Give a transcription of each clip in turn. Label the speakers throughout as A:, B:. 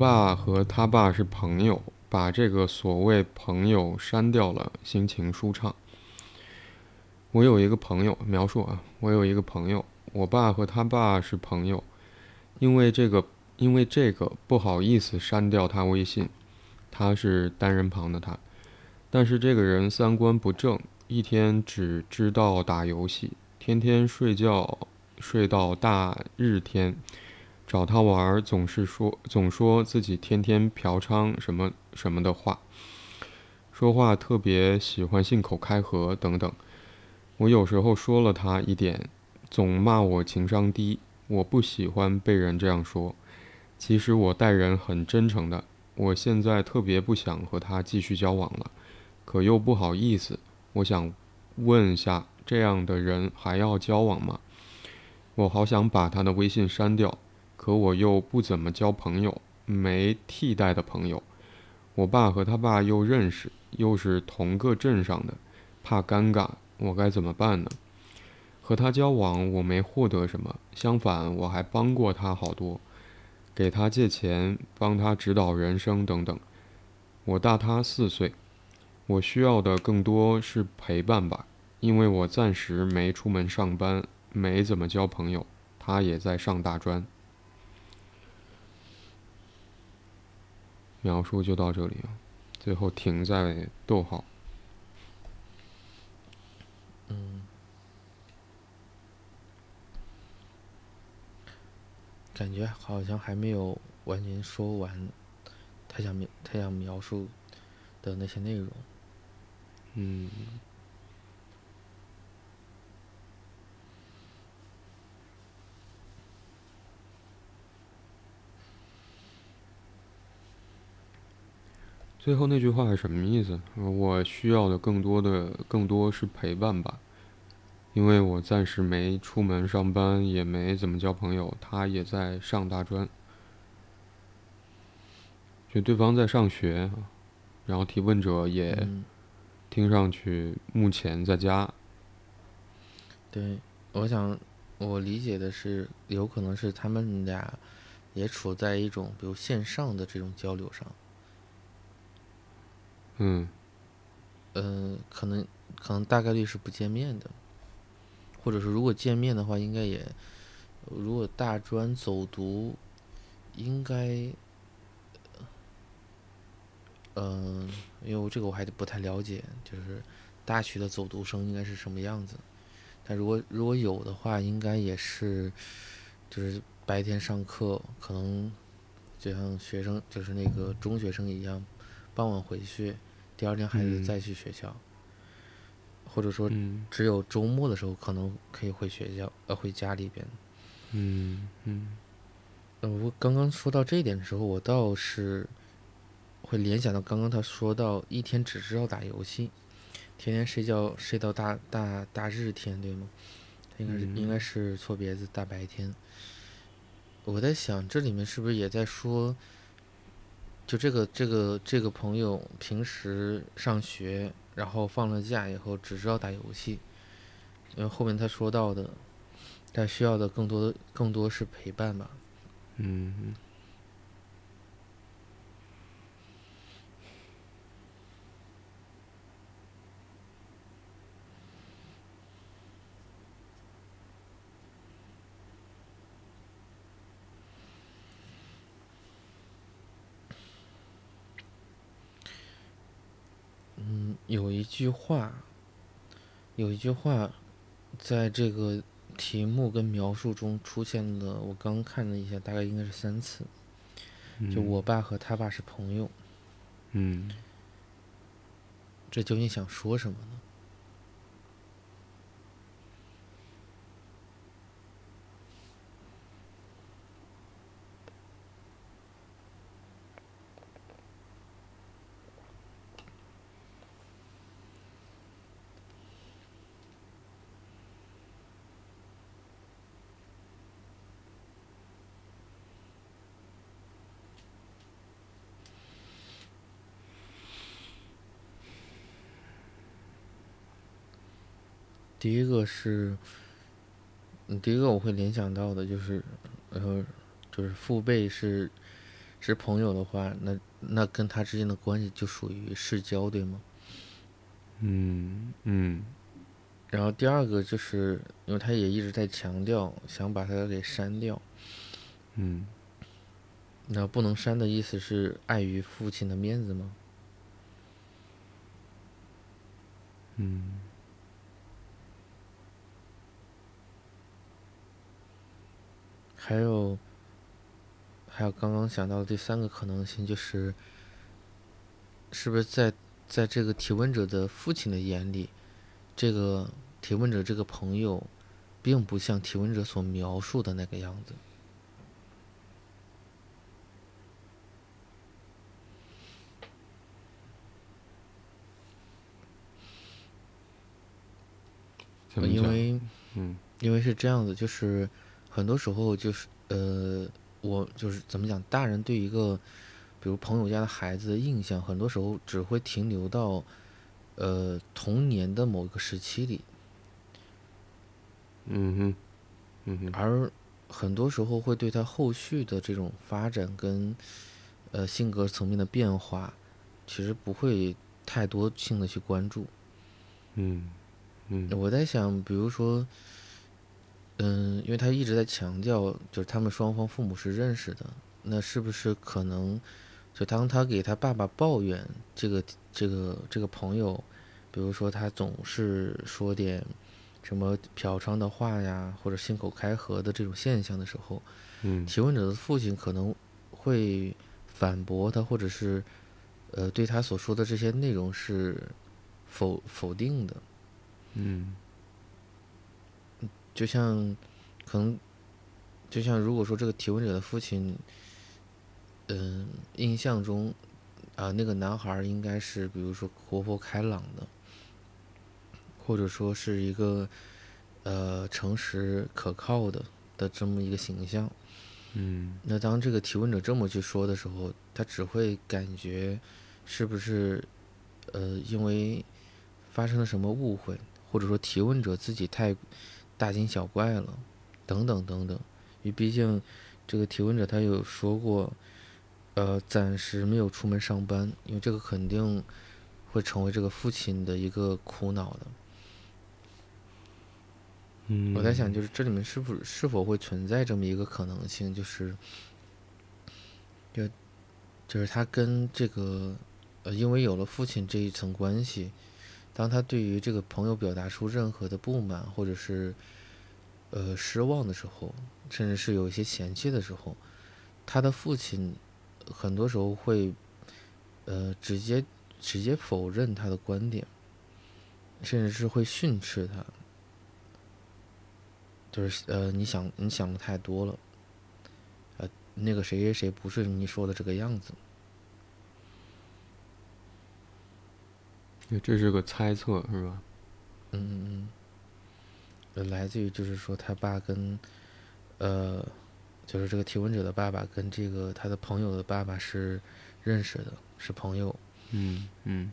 A: 爸和他爸是朋友，把这个所谓朋友删掉了，心情舒畅。我有一个朋友，描述啊，我有一个朋友，我爸和他爸是朋友，因为这个，因为这个不好意思删掉他微信，他是单人旁的他，但是这个人三观不正，一天只知道打游戏，天天睡觉睡到大日天，找他玩总是说总说自己天天嫖娼什么什么的话，说话特别喜欢信口开河等等。我有时候说了他一点，总骂我情商低。我不喜欢被人这样说。其实我待人很真诚的。我现在特别不想和他继续交往了，可又不好意思。我想问一下，这样的人还要交往吗？我好想把他的微信删掉，可我又不怎么交朋友，没替代的朋友。我爸和他爸又认识，又是同个镇上的，怕尴尬。我该怎么办呢？和他交往，我没获得什么，相反，我还帮过他好多，给他借钱，帮他指导人生等等。我大他四岁，我需要的更多是陪伴吧，因为我暂时没出门上班，没怎么交朋友。他也在上大专。描述就到这里啊，最后停在逗号。
B: 嗯，感觉好像还没有完全说完，他想描他想描述的那些内容。
A: 嗯，最后那句话是什么意思？我需要的更多的更多是陪伴吧。因为我暂时没出门上班，也没怎么交朋友。他也在上大专，就对方在上学，然后提问者也听上去目前在家。
B: 对，我想我理解的是，有可能是他们俩也处在一种比如线上的这种交流上。
A: 嗯。
B: 嗯，可能可能大概率是不见面的。或者是如果见面的话，应该也，如果大专走读，应该，嗯，因为我这个我还不太了解，就是大学的走读生应该是什么样子。但如果如果有的话，应该也是，就是白天上课，可能就像学生就是那个中学生一样，傍晚回去，第二天还得再去学校。或者说，只有周末的时候可能可以回学校，呃，回家里边。
A: 嗯嗯。
B: 呃，我刚刚说到这一点的时候，我倒是会联想到刚刚他说到一天只知道打游戏，天天睡觉睡到大大大日天，对吗？应该是应该是错别字，大白天。我在想，这里面是不是也在说，就这个这个这个朋友平时上学？然后放了假以后，只知道打游戏，因为后面他说到的，他需要的更多的更多是陪伴吧。
A: 嗯。
B: 有一句话，有一句话，在这个题目跟描述中出现了。我刚看了一下，大概应该是三次。就我爸和他爸是朋友。
A: 嗯。
B: 这究竟想说什么呢？第一个是，嗯，第一个我会联想到的就是，呃，就是父辈是是朋友的话，那那跟他之间的关系就属于世交，对吗？
A: 嗯嗯
B: 然后第二个就是，因为他也一直在强调想把他给删掉，
A: 嗯，
B: 那不能删的意思是碍于父亲的面子吗？
A: 嗯，
B: 还有，还有刚刚想到的第三个可能性就是，是不是在在这个提问者的父亲的眼里，这个提问者这个朋友，并不像提问者所描述的那个样子。因为
A: 嗯
B: 因为是这样子，就是很多时候就是呃，我就是怎么讲，大人对一个比如朋友家的孩子的印象，很多时候只会停留到呃童年的某一个时期里，
A: 嗯哼，嗯哼，
B: 而很多时候会对他后续的这种发展跟呃性格层面的变化，其实不会太多性的去关注。
A: 嗯嗯
B: 我在想，比如说，嗯，因为他一直在强调，就是他们双方父母是认识的，那是不是可能，就当他给他爸爸抱怨这个这个这个朋友，比如说他总是说点什么嫖娼的话呀，或者信口开河的这种现象的时候，
A: 嗯
B: 提问者的父亲可能会反驳他，或者是呃对他所说的这些内容是否否定的。
A: 嗯
B: 就像可能，就像如果说这个提问者的父亲，嗯、印象中啊、那个男孩应该是比如说活泼开朗的，或者说是一个呃诚实可靠的的这么一个形象。
A: 嗯
B: 那当这个提问者这么去说的时候，他只会感觉是不是呃因为发生了什么误会，或者说提问者自己太大惊小怪了，等等等等。因为毕竟这个提问者他有说过，呃，暂时没有出门上班，因为这个肯定会成为这个父亲的一个苦恼的。
A: 嗯，
B: 我在想，就是这里面是否是否会存在这么一个可能性，就是，就就是他跟这个呃，因为有了父亲这一层关系，当他对于这个朋友表达出任何的不满或者是呃失望的时候，甚至是有一些嫌弃的时候，他的父亲很多时候会呃直接直接否认他的观点，甚至是会训斥他。就是呃，你想你想的太多了，呃，那个谁谁谁不是你说的这个样子，
A: 这是个猜测是吧？
B: 嗯嗯嗯，呃来自于就是说他爸跟，呃，就是这个提问者的爸爸跟这个他的朋友的爸爸是认识的，是朋友，
A: 嗯嗯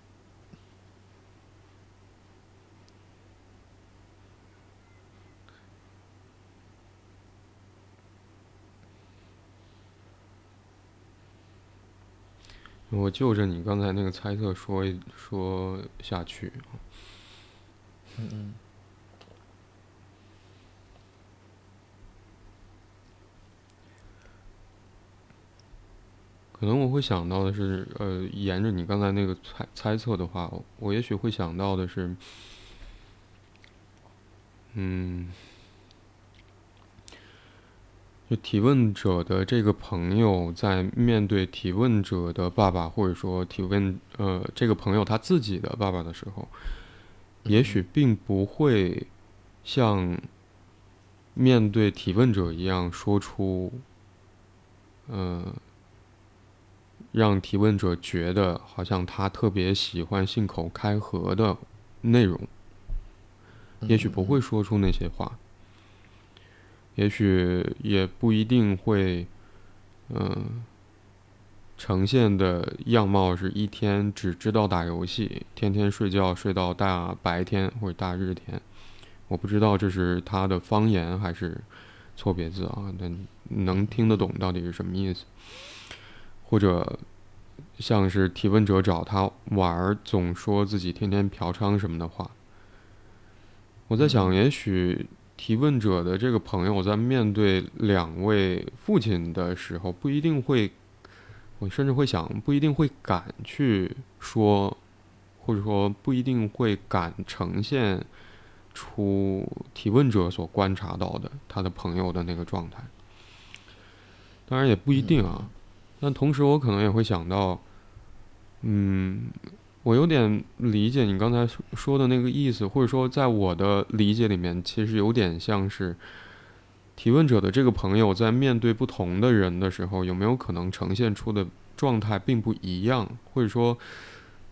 A: 我就着你刚才那个猜测说一说下去。
B: 嗯嗯
A: 可能我会想到的是，呃，沿着你刚才那个猜猜测的话，我也许会想到的是，嗯，就提问者的这个朋友在面对提问者的爸爸，或者说提问呃这个朋友他自己的爸爸的时候，也许并不会像面对提问者一样说出，呃。让提问者觉得好像他特别喜欢信口开河的内容，
B: 嗯
A: 也许不会说出那些话，也许也不一定会，嗯、呈现的样貌是一天只知道打游戏，天天睡觉睡到大白天或者大日天。我不知道这是他的方言还是错别字啊，但能听得懂到底是什么意思。或者像是提问者找他玩儿，总说自己天天嫖娼什么的话。我在想，也许提问者的这个朋友在面对两位父亲的时候，不一定会，我甚至会想，不一定会敢去说，或者说不一定会敢呈现出提问者所观察到的他的朋友的那个状态。当然也不一定啊，但同时我可能也会想到，嗯。我有点理解你刚才说的那个意思，或者说，在我的理解里面，其实有点像是提问者的这个朋友在面对不同的人的时候，有没有可能呈现出的状态并不一样？或者说，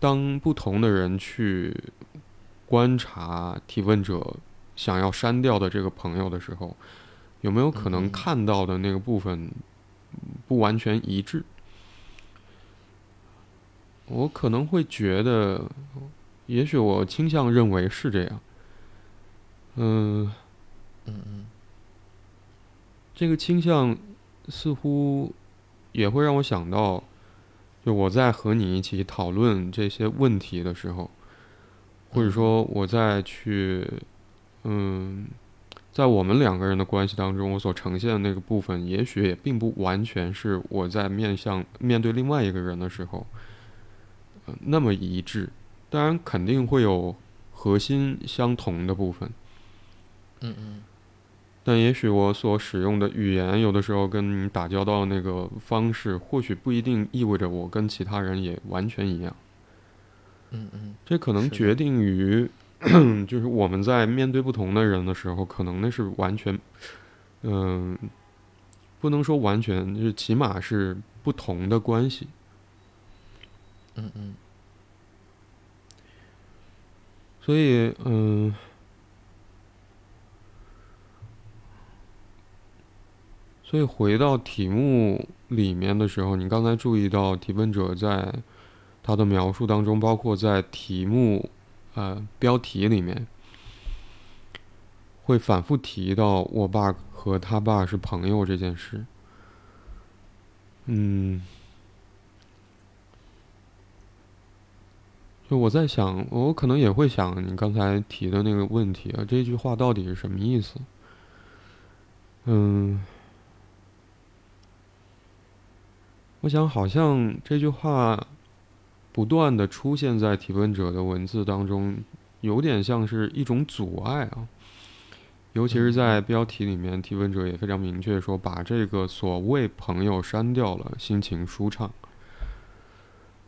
A: 当不同的人去观察提问者想要删掉的这个朋友的时候，有没有可能看到的那个部分不完全一致？我可能会觉得，也许我倾向认为是这样。嗯，
B: 嗯嗯，
A: 这个倾向似乎也会让我想到，就我在和你一起讨论这些问题的时候，或者说我在去，嗯，在我们两个人的关系当中，我所呈现的那个部分，也许也并不完全是我在面向面对另外一个人的时候。那么一致，当然肯定会有核心相同的部分。
B: 嗯嗯。
A: 但也许我所使用的语言，有的时候跟你打交道的那个方式，或许不一定意味着我跟其他人也完全一样。
B: 嗯嗯。
A: 这可能决定于，就是我们在面对不同的人的时候，可能那是完全，嗯，不能说完全，就是起码是不同的关系。
B: 嗯嗯，
A: 所以嗯，所以回到题目里面的时候，你刚才注意到提问者在他的描述当中，包括在题目呃标题里面，会反复提到我爸和他爸是朋友这件事。嗯。就我在想，我可能也会想你刚才提的那个问题啊，这句话到底是什么意思？嗯，我想好像这句话不断的出现在提问者的文字当中，有点像是一种阻碍啊。尤其是在标题里面，提问者也非常明确说，把这个所谓朋友删掉了，心情舒畅。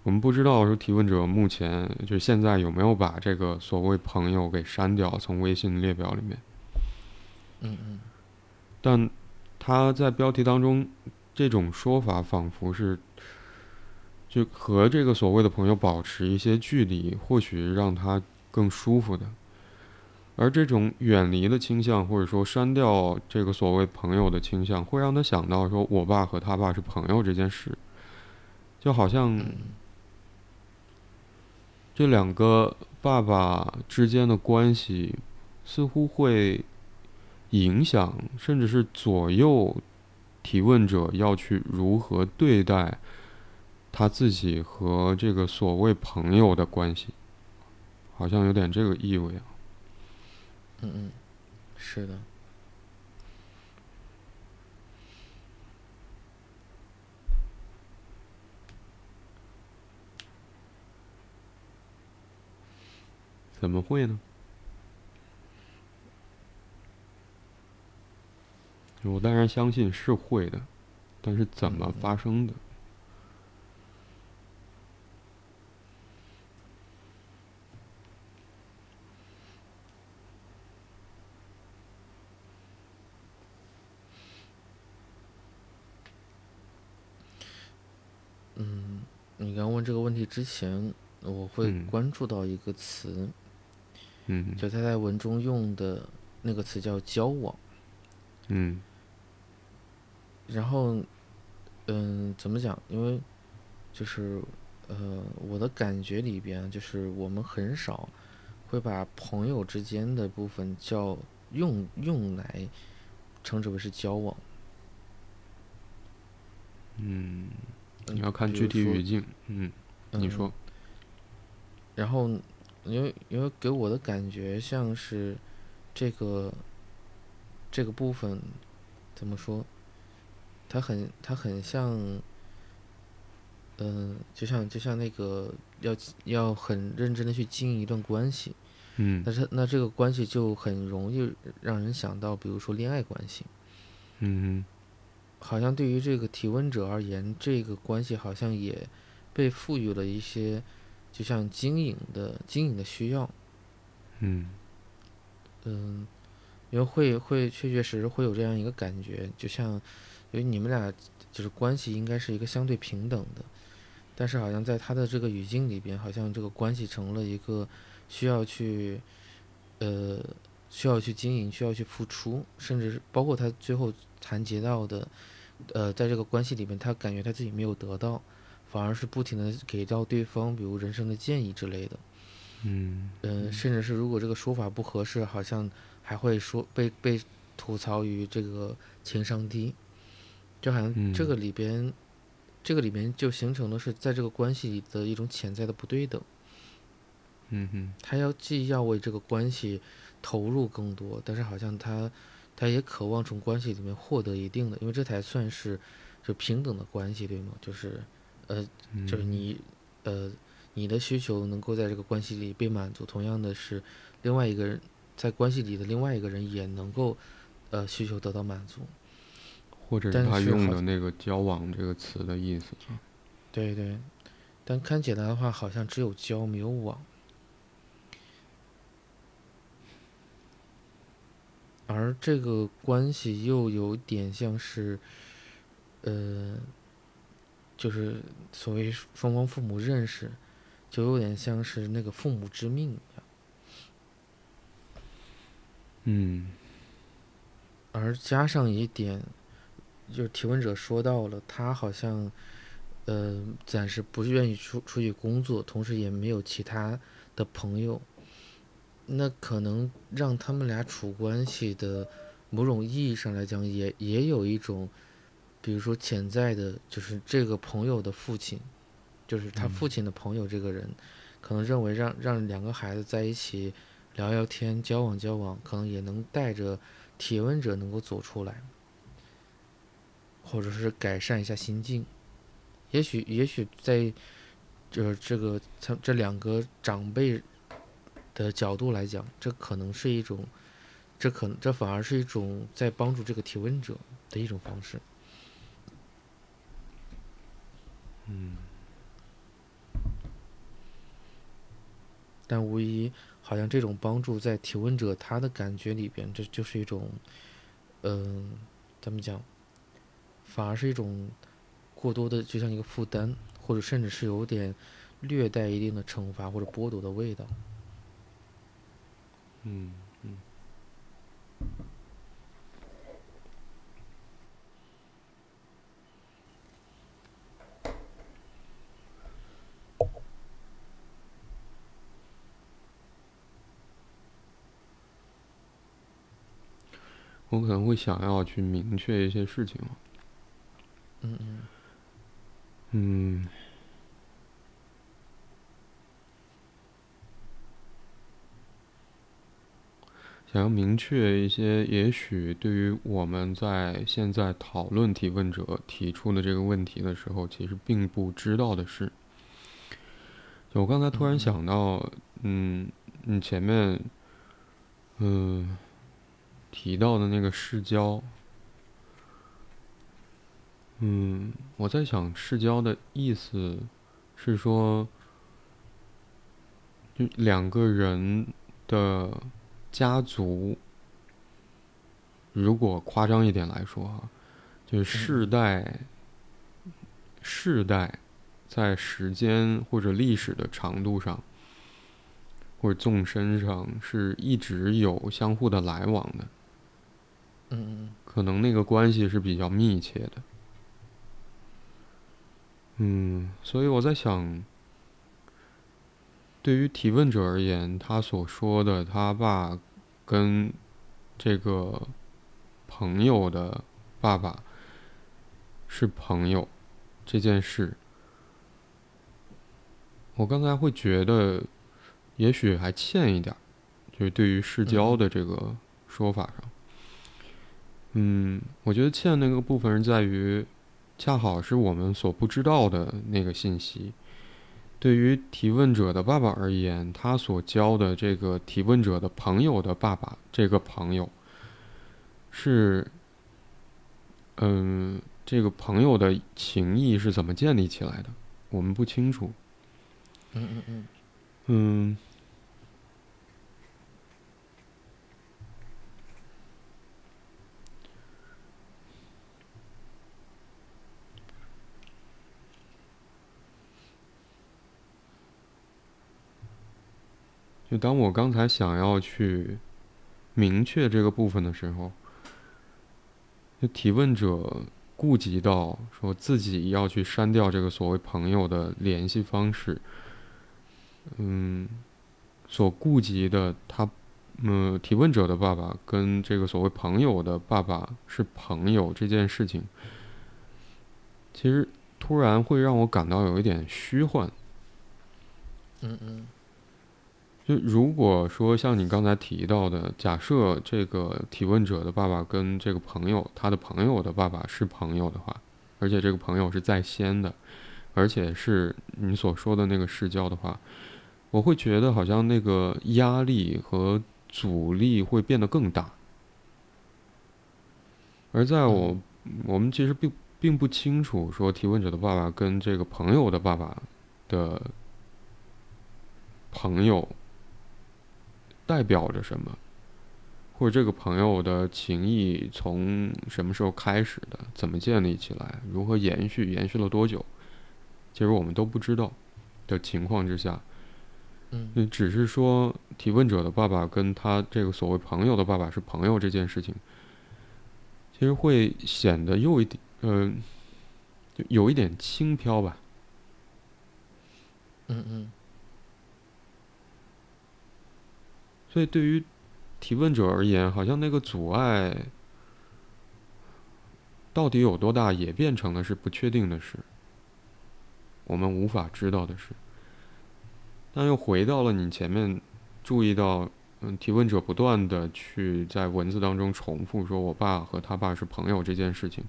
A: 我们不知道说提问者目前就是现在有没有把这个所谓朋友给删掉，从微信列表里面。
B: 嗯嗯。
A: 但他在标题当中这种说法，仿佛是就和这个所谓的朋友保持一些距离，或许让他更舒服的。而这种远离的倾向，或者说删掉这个所谓朋友的倾向，会让他想到说我爸和他爸是朋友这件事，就好像。这两个爸爸之间的关系，似乎会影响，甚至是左右提问者要去如何对待他自己和这个所谓朋友的关系，好像有点这个意味啊。
B: 嗯嗯，是的。
A: 怎么会呢？我当然相信是会的，但是怎么发生的？
B: 嗯，你刚问这个问题之前，我会关注到一个词。
A: 嗯，
B: 就他在文中用的那个词叫交往，
A: 嗯，
B: 然后，嗯，怎么讲？因为就是呃，我的感觉里边，就是我们很少会把朋友之间的部分叫用用来称之为是交往。
A: 嗯，你要看具体语境。嗯，你说。
B: 然后，因为因为给我的感觉像是这个这个部分怎么说？它很它很像，嗯，就像就像那个要要很认真的去经营一段关系。
A: 嗯。
B: 但是那这个关系就很容易让人想到，比如说恋爱关系。
A: 嗯。
B: 好像对于这个提问者而言，这个关系好像也被赋予了一些，就像经营的经营的需要。
A: 嗯，
B: 嗯，因为会会确确实实会有这样一个感觉，就像因为你们俩就是关系应该是一个相对平等的，但是好像在他的这个语境里边，好像这个关系成了一个需要去呃需要去经营、需要去付出，甚至是包括他最后。谈及到的，呃，在这个关系里面，他感觉他自己没有得到，反而是不停的给到对方，比如人生的建议之类的。
A: 嗯，
B: 呃，甚至是如果这个说法不合适，好像还会说被被吐槽于这个情商低，就好像这个里边，这个里边就形成的是在这个关系里的一种潜在的不对等。
A: 嗯哼，
B: 他要既要为这个关系投入更多，但是好像他。他也渴望从关系里面获得一定的，因为这才算是就平等的关系，对吗？就是，呃，就是你，呃，你的需求能够在这个关系里被满足，同样的是，另外一个人在关系里的另外一个人也能够，呃，需求得到满足。
A: 或者是他用的那个“交往”这个词的意思。
B: 对对，但看起来的话，好像只有交没有往。而这个关系又有点像是，呃，就是所谓双方父母认识，就有点像是那个父母之命一样。
A: 嗯。
B: 而加上一点，就是提问者说到了，他好像，呃，暂时不愿意出出去工作，同时也没有其他的朋友。那可能让他们俩处关系的某种意义上来讲，也也有一种，比如说潜在的，就是这个朋友的父亲，就是他父亲的朋友这个人，可能认为让让两个孩子在一起聊聊天、交往交往，可能也能带着提问者能够走出来，或者是改善一下心境。也许也许在，就是这个他这两个长辈。的角度来讲，这可能是一种，这可能这反而是一种在帮助这个提问者的一种方式。
A: 嗯，
B: 但无疑，好像这种帮助在提问者他的感觉里边，这就是一种，嗯，怎么讲？反而是一种过多的，就像一个负担，或者甚至是有点略带一定的惩罚或者剥夺的味道。
A: 嗯嗯，我可能会想要去明确一些事情。
B: 嗯嗯
A: 嗯。想要明确一些，也许对于我们在现在讨论提问者提出的这个问题的时候，其实并不知道的是，我刚才突然想到，嗯，你前面，嗯，提到的那个世交，嗯，我在想世交的意思是说，就两个人的。家族，如果夸张一点来说哈，就是世代、世代，在时间或者历史的长度上，或者纵深上，是一直有相互的来往的。
B: 嗯嗯
A: 可能那个关系是比较密切的。嗯，所以我在想。对于提问者而言，他所说的他爸跟这个朋友的爸爸是朋友，这件事，我刚才会觉得，也许还欠一点儿，就是对于世交的这个说法上，嗯，我觉得欠那个部分是在于，恰好是我们所不知道的那个信息。对于提问者的爸爸而言，他所交的这个提问者的朋友的爸爸，这个朋友是，嗯，这个朋友的情谊是怎么建立起来的？我们不清楚。
B: 嗯嗯嗯。
A: 嗯。就当我刚才想要去明确这个部分的时候，就提问者顾及到说自己要去删掉这个所谓朋友的联系方式，嗯，所顾及的他，嗯，提问者的爸爸跟这个所谓朋友的爸爸是朋友这件事情，其实突然会让我感到有一点虚幻。
B: 嗯嗯。
A: 就如果说像你刚才提到的，假设这个提问者的爸爸跟这个朋友，他的朋友的爸爸是朋友的话，而且这个朋友是在先的，而且是你所说的那个视教的话，我会觉得好像那个压力和阻力会变得更大。而在我我们其实并并不清楚说提问者的爸爸跟这个朋友的爸爸的朋友。代表着什么，或者这个朋友的情谊从什么时候开始的？怎么建立起来？如何延续？延续了多久？其实我们都不知道的情况之下，
B: 嗯，
A: 只是说提问者的爸爸跟他这个所谓朋友的爸爸是朋友这件事情，其实会显得又一点，嗯，有一点轻飘吧。
B: 嗯嗯。
A: 所以，对于提问者而言，好像那个阻碍到底有多大，也变成了是不确定的事，我们无法知道的事。但又回到了你前面注意到，嗯，提问者不断的去在文字当中重复说“我爸和他爸是朋友”这件事情，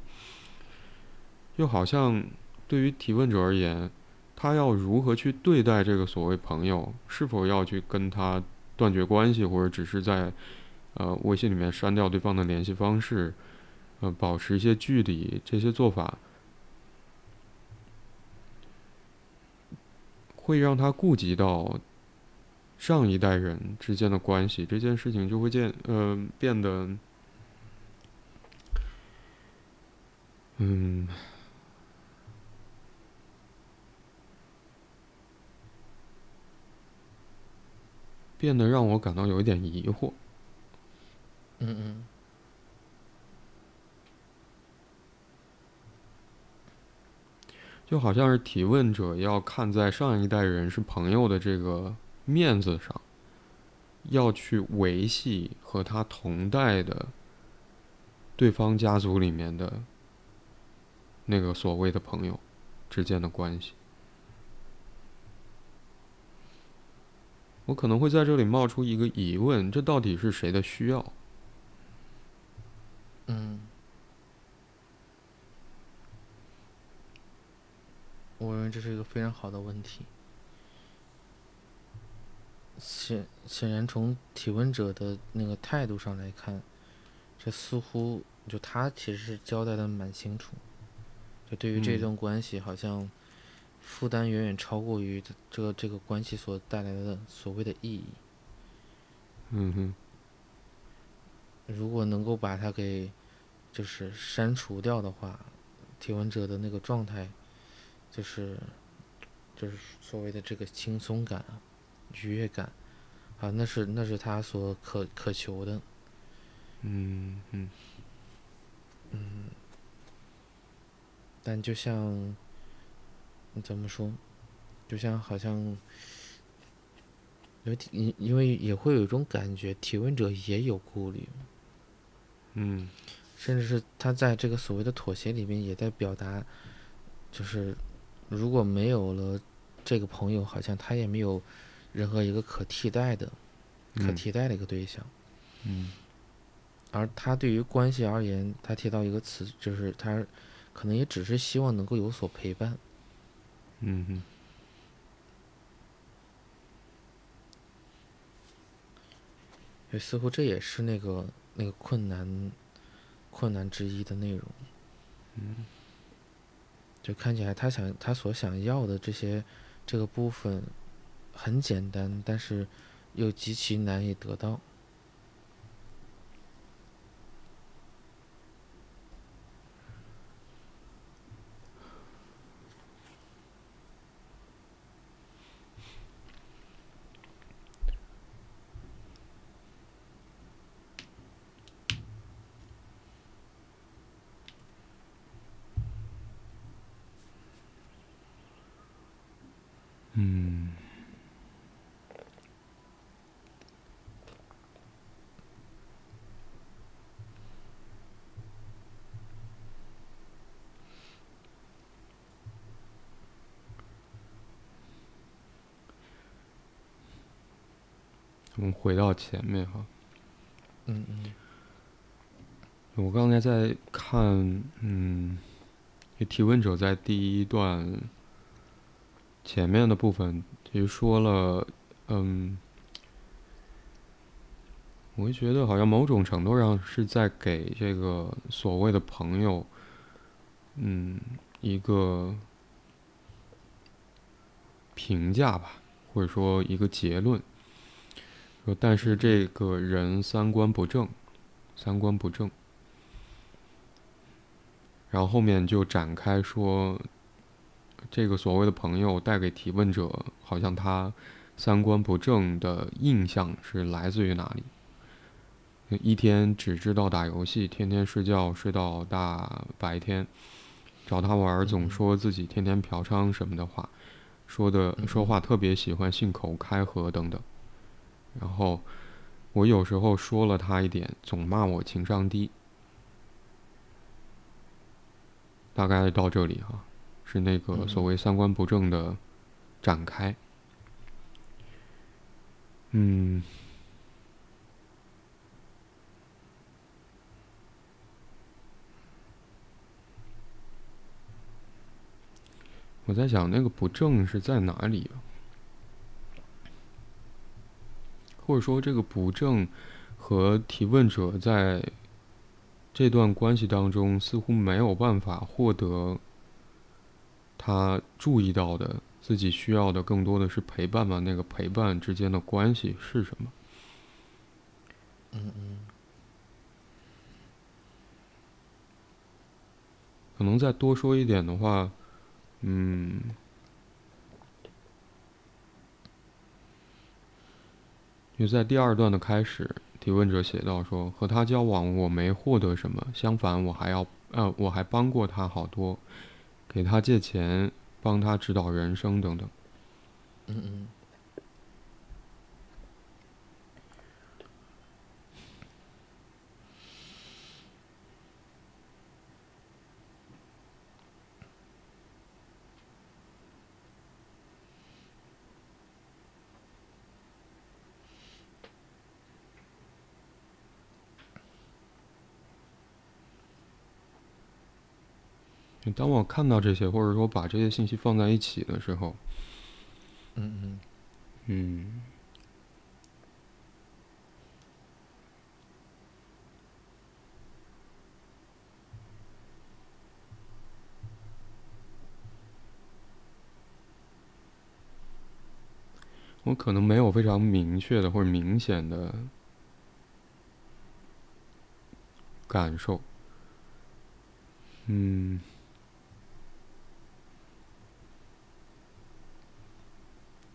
A: 又好像对于提问者而言，他要如何去对待这个所谓朋友，是否要去跟他。断绝关系，或者只是在，呃，微信里面删掉对方的联系方式，呃，保持一些距离，这些做法，会让他顾及到上一代人之间的关系，这件事情就会变，呃，变得，嗯。变得让我感到有一点疑惑。
B: 嗯嗯。
A: 就好像是提问者要看在上一代人是朋友的这个面子上，要去维系和他同代的对方家族里面的那个所谓的朋友之间的关系。我可能会在这里冒出一个疑问：这到底是谁的需要？
B: 嗯，我认为这是一个非常好的问题。显显然，从提问者的那个态度上来看，这似乎就他其实是交代的蛮清楚，就对于这段关系好像。负担远远超过于这个这个关系所带来的所谓的意义。
A: 嗯哼。
B: 如果能够把它给就是删除掉的话，提问者的那个状态，就是就是所谓的这个轻松感、愉悦感啊，那是那是他所渴渴求的。
A: 嗯嗯。
B: 嗯。但就像。你怎么说？就像好像，因为因因为也会有一种感觉，提问者也有顾虑，
A: 嗯，
B: 甚至是他在这个所谓的妥协里面，也在表达，就是如果没有了这个朋友，好像他也没有任何一个可替代的、可
A: 嗯
B: 替代的一个对象。
A: 嗯
B: 而他对于关系而言，他提到一个词，就是他可能也只是希望能够有所陪伴。
A: 嗯哼
B: 似乎这也是那个那个困难困难之一的内容。
A: 嗯
B: 就看起来他想他所想要的这些这个部分很简单，但是又极其难以得到。
A: 嗯。我们回到前面哈，
B: 嗯嗯。
A: 我刚才在看，嗯，提问者在第一段前面的部分其实说了，嗯，我会觉得好像某种程度上是在给这个所谓的朋友，嗯，一个评价吧，或者说一个结论。说但是这个人三观不正，三观不正。然后后面就展开说，这个所谓的朋友带给提问者，好像他三观不正的印象是来自于哪里？一天只知道打游戏，天天睡觉睡到大白天，找他玩总说自己天天嫖娼什么的话，说的说话特别喜欢信口开河等等。然后我有时候说了他一点，总骂我情商低。大概到这里哈、是那个所谓三观不正的展开。嗯，我在想那个不正是在哪里啊？或者说这个不正和提问者在这段关系当中似乎没有办法获得他注意到的自己需要的更多的是陪伴吧？那个陪伴之间的关系是什么？
B: 嗯嗯
A: 可能再多说一点的话，嗯，就在第二段的开始，提问者写到说：“和他交往，我没获得什么，相反，我还要呃，我还帮过他好多，给他借钱，帮他指导人生等等。
B: 嗯嗯
A: 当我看到这些，或者说把这些信息放在一起的时候，
B: 嗯嗯。
A: 嗯，我可能没有非常明确的或者明显的感受，嗯。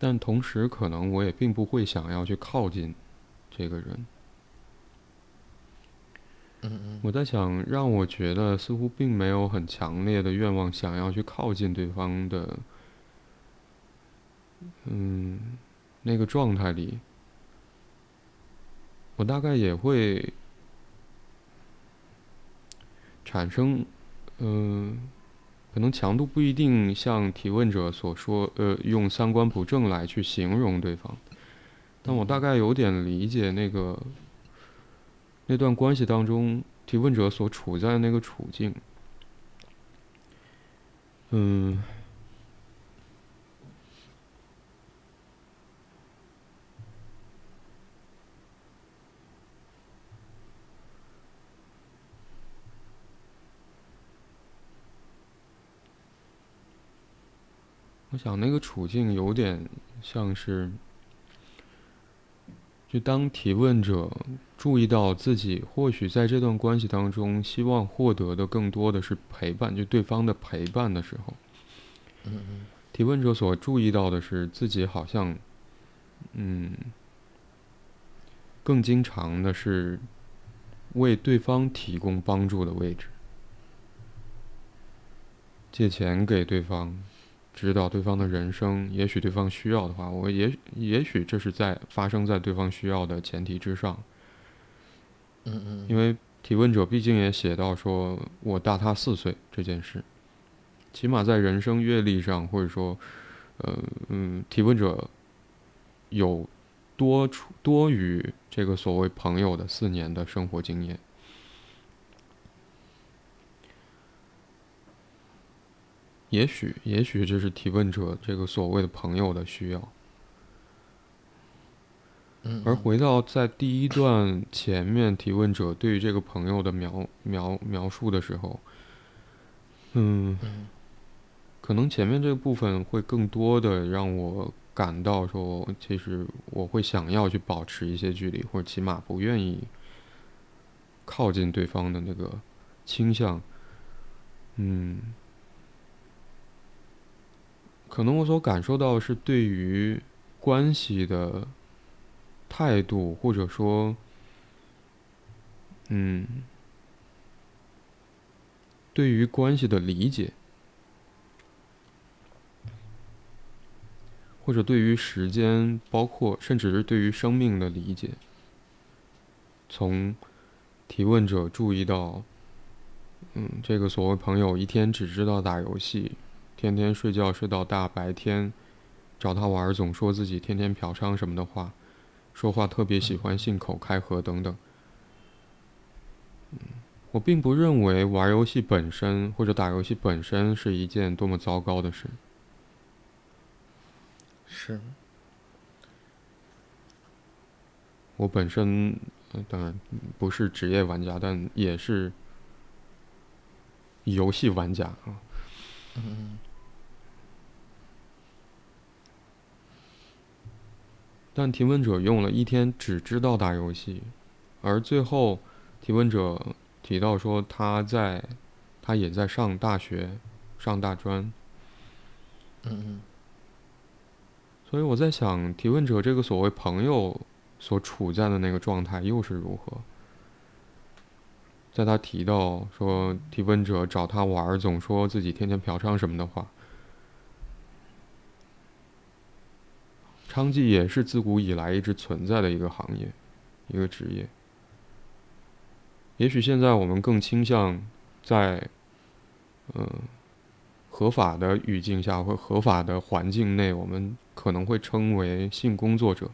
A: 但同时，可能我也并不会想要去靠近这个人。
B: 嗯嗯
A: 我在想，让我觉得似乎并没有很强烈的愿望想要去靠近对方的，嗯，那个状态里，我大概也会产生，嗯、可能强度不一定像提问者所说，呃，用三观不正来去形容对方，但我大概有点理解那个那段关系当中提问者所处在那个处境。嗯。我想那个处境有点像是，就当提问者注意到自己或许在这段关系当中希望获得的更多的是陪伴，就对方的陪伴的时候，提问者所注意到的是自己好像，嗯，更经常的是为对方提供帮助的位置，借钱给对方。指导对方的人生，也许对方需要的话，我也也许这是在发生在对方需要的前提之上。
B: 嗯嗯。
A: 因为提问者毕竟也写到说我大他四岁这件事，起码在人生阅历上，或者说，呃嗯，提问者有多出多于这个所谓朋友的四年的生活经验。也许，也许这是提问者这个所谓的朋友的需要。而回到在第一段前面提问者对于这个朋友的描描描述的时候，嗯，可能前面这个部分会更多的让我感到说，其实我会想要去保持一些距离，或者起码不愿意靠近对方的那个倾向，嗯。可能我所感受到是对于关系的态度，或者说，嗯，对于关系的理解，或者对于时间，包括甚至是对于生命的理解，从提问者注意到，嗯，这个所谓朋友一天只知道打游戏。天天睡觉睡到大白天，找他玩总说自己天天嫖娼什么的话，说话特别喜欢信口开河等等。我并不认为玩游戏本身或者打游戏本身是一件多么糟糕的事。
B: 是。
A: 我本身当然不是职业玩家，但也是游戏玩家啊。
B: 嗯。
A: 但提问者用了一天只知道打游戏，而最后提问者提到说他在，他也在上大学，上大专。
B: 嗯嗯。
A: 所以我在想，提问者这个所谓朋友所处在的那个状态又是如何？在他提到说提问者找他玩，总说自己天天嫖娼什么的话。娼妓也是自古以来一直存在的一个行业，一个职业。也许现在我们更倾向在，嗯，合法的语境下或合法的环境内，我们可能会称为性工作者。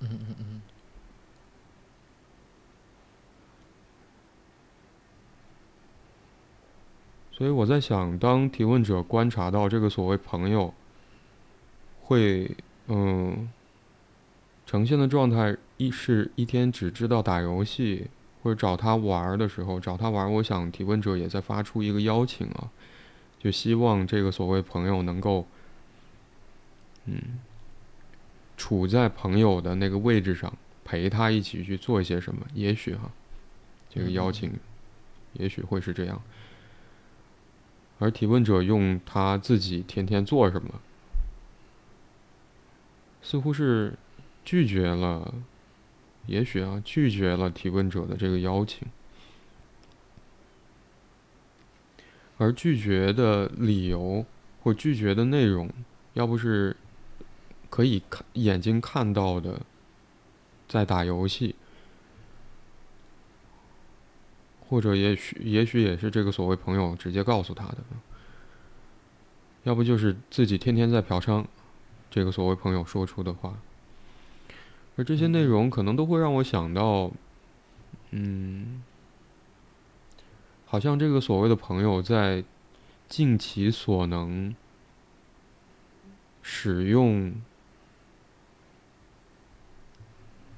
B: 嗯嗯嗯。
A: 所以我在想，当提问者观察到这个所谓朋友。会，嗯，呈现的状态一是一天只知道打游戏，或者找他玩的时候找他玩，我想提问者也在发出一个邀请啊，就希望这个所谓朋友能够，嗯，处在朋友的那个位置上，陪他一起去做一些什么。也许哈，这个邀请，也许会是这样。而提问者用他自己天天做什么。似乎是拒绝了，也许啊，拒绝了提问者的这个邀请，而拒绝的理由或拒绝的内容，要不是可以看眼睛看到的，在打游戏，或者也许也许也是这个所谓朋友直接告诉他的，要不就是自己天天在嫖娼，这个所谓朋友说出的话。而这些内容可能都会让我想到，嗯，好像这个所谓的朋友在尽其所能使用，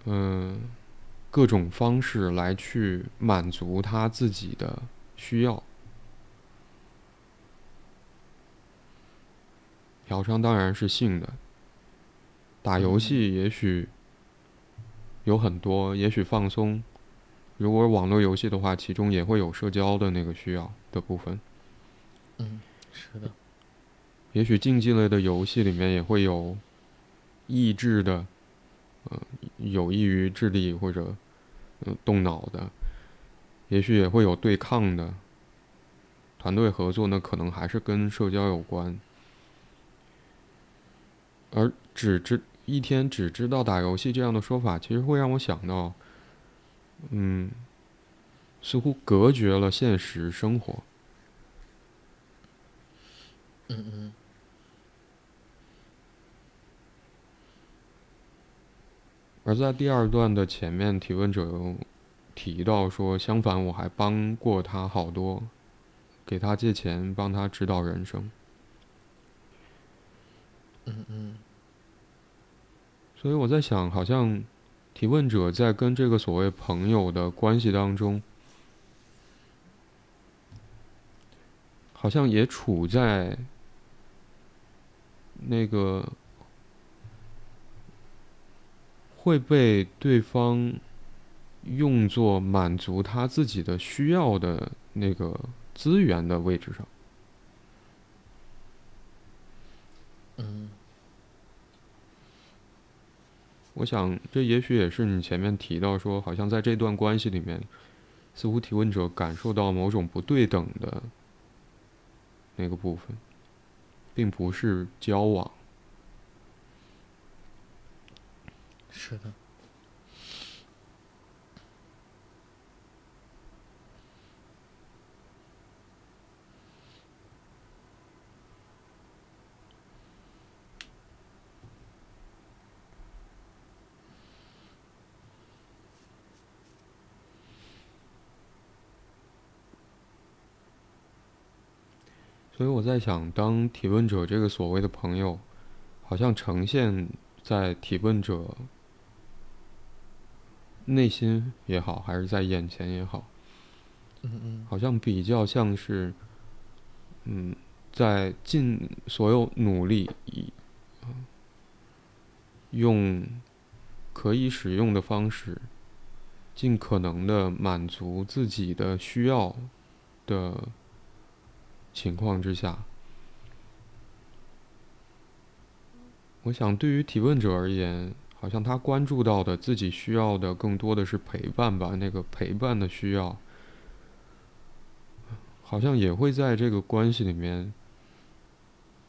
A: 嗯。各种方式来去满足他自己的需要。嫖娼当然是性的，打游戏也许有很多，也许放松。如果网络游戏的话，其中也会有社交的那个需要的部分。
B: 嗯，是的。
A: 也许竞技类的游戏里面也会有益智的。嗯，有益于智力或者嗯动脑的，也许也会有对抗的，团队合作，那可能还是跟社交有关。而只知一天只知道打游戏这样的说法，其实会让我想到，嗯，似乎隔绝了现实生活。
B: 嗯嗯。
A: 而在第二段的前面，提问者又提到说：“相反，我还帮过他好多，给他借钱，帮他指导人生。”所以我在想，好像提问者在跟这个所谓朋友的关系当中，好像也处在那个。会被对方用作满足他自己的需要的那个资源的位置上。
B: 嗯，
A: 我想这也许也是你前面提到说，好像在这段关系里面，似乎提问者感受到某种不对等的那个部分，并不是交往。
B: 是的，
A: 所以我在想，当提问者这个所谓的朋友，好像呈现在提问者。内心也好，还是在眼前也好，
B: 嗯嗯，
A: 好像比较像是，嗯，在尽所有努力以，用可以使用的方式，尽可能的满足自己的需要的情况之下，我想对于提问者而言。好像他关注到的自己需要的更多的是陪伴吧，那个陪伴的需要，好像也会在这个关系里面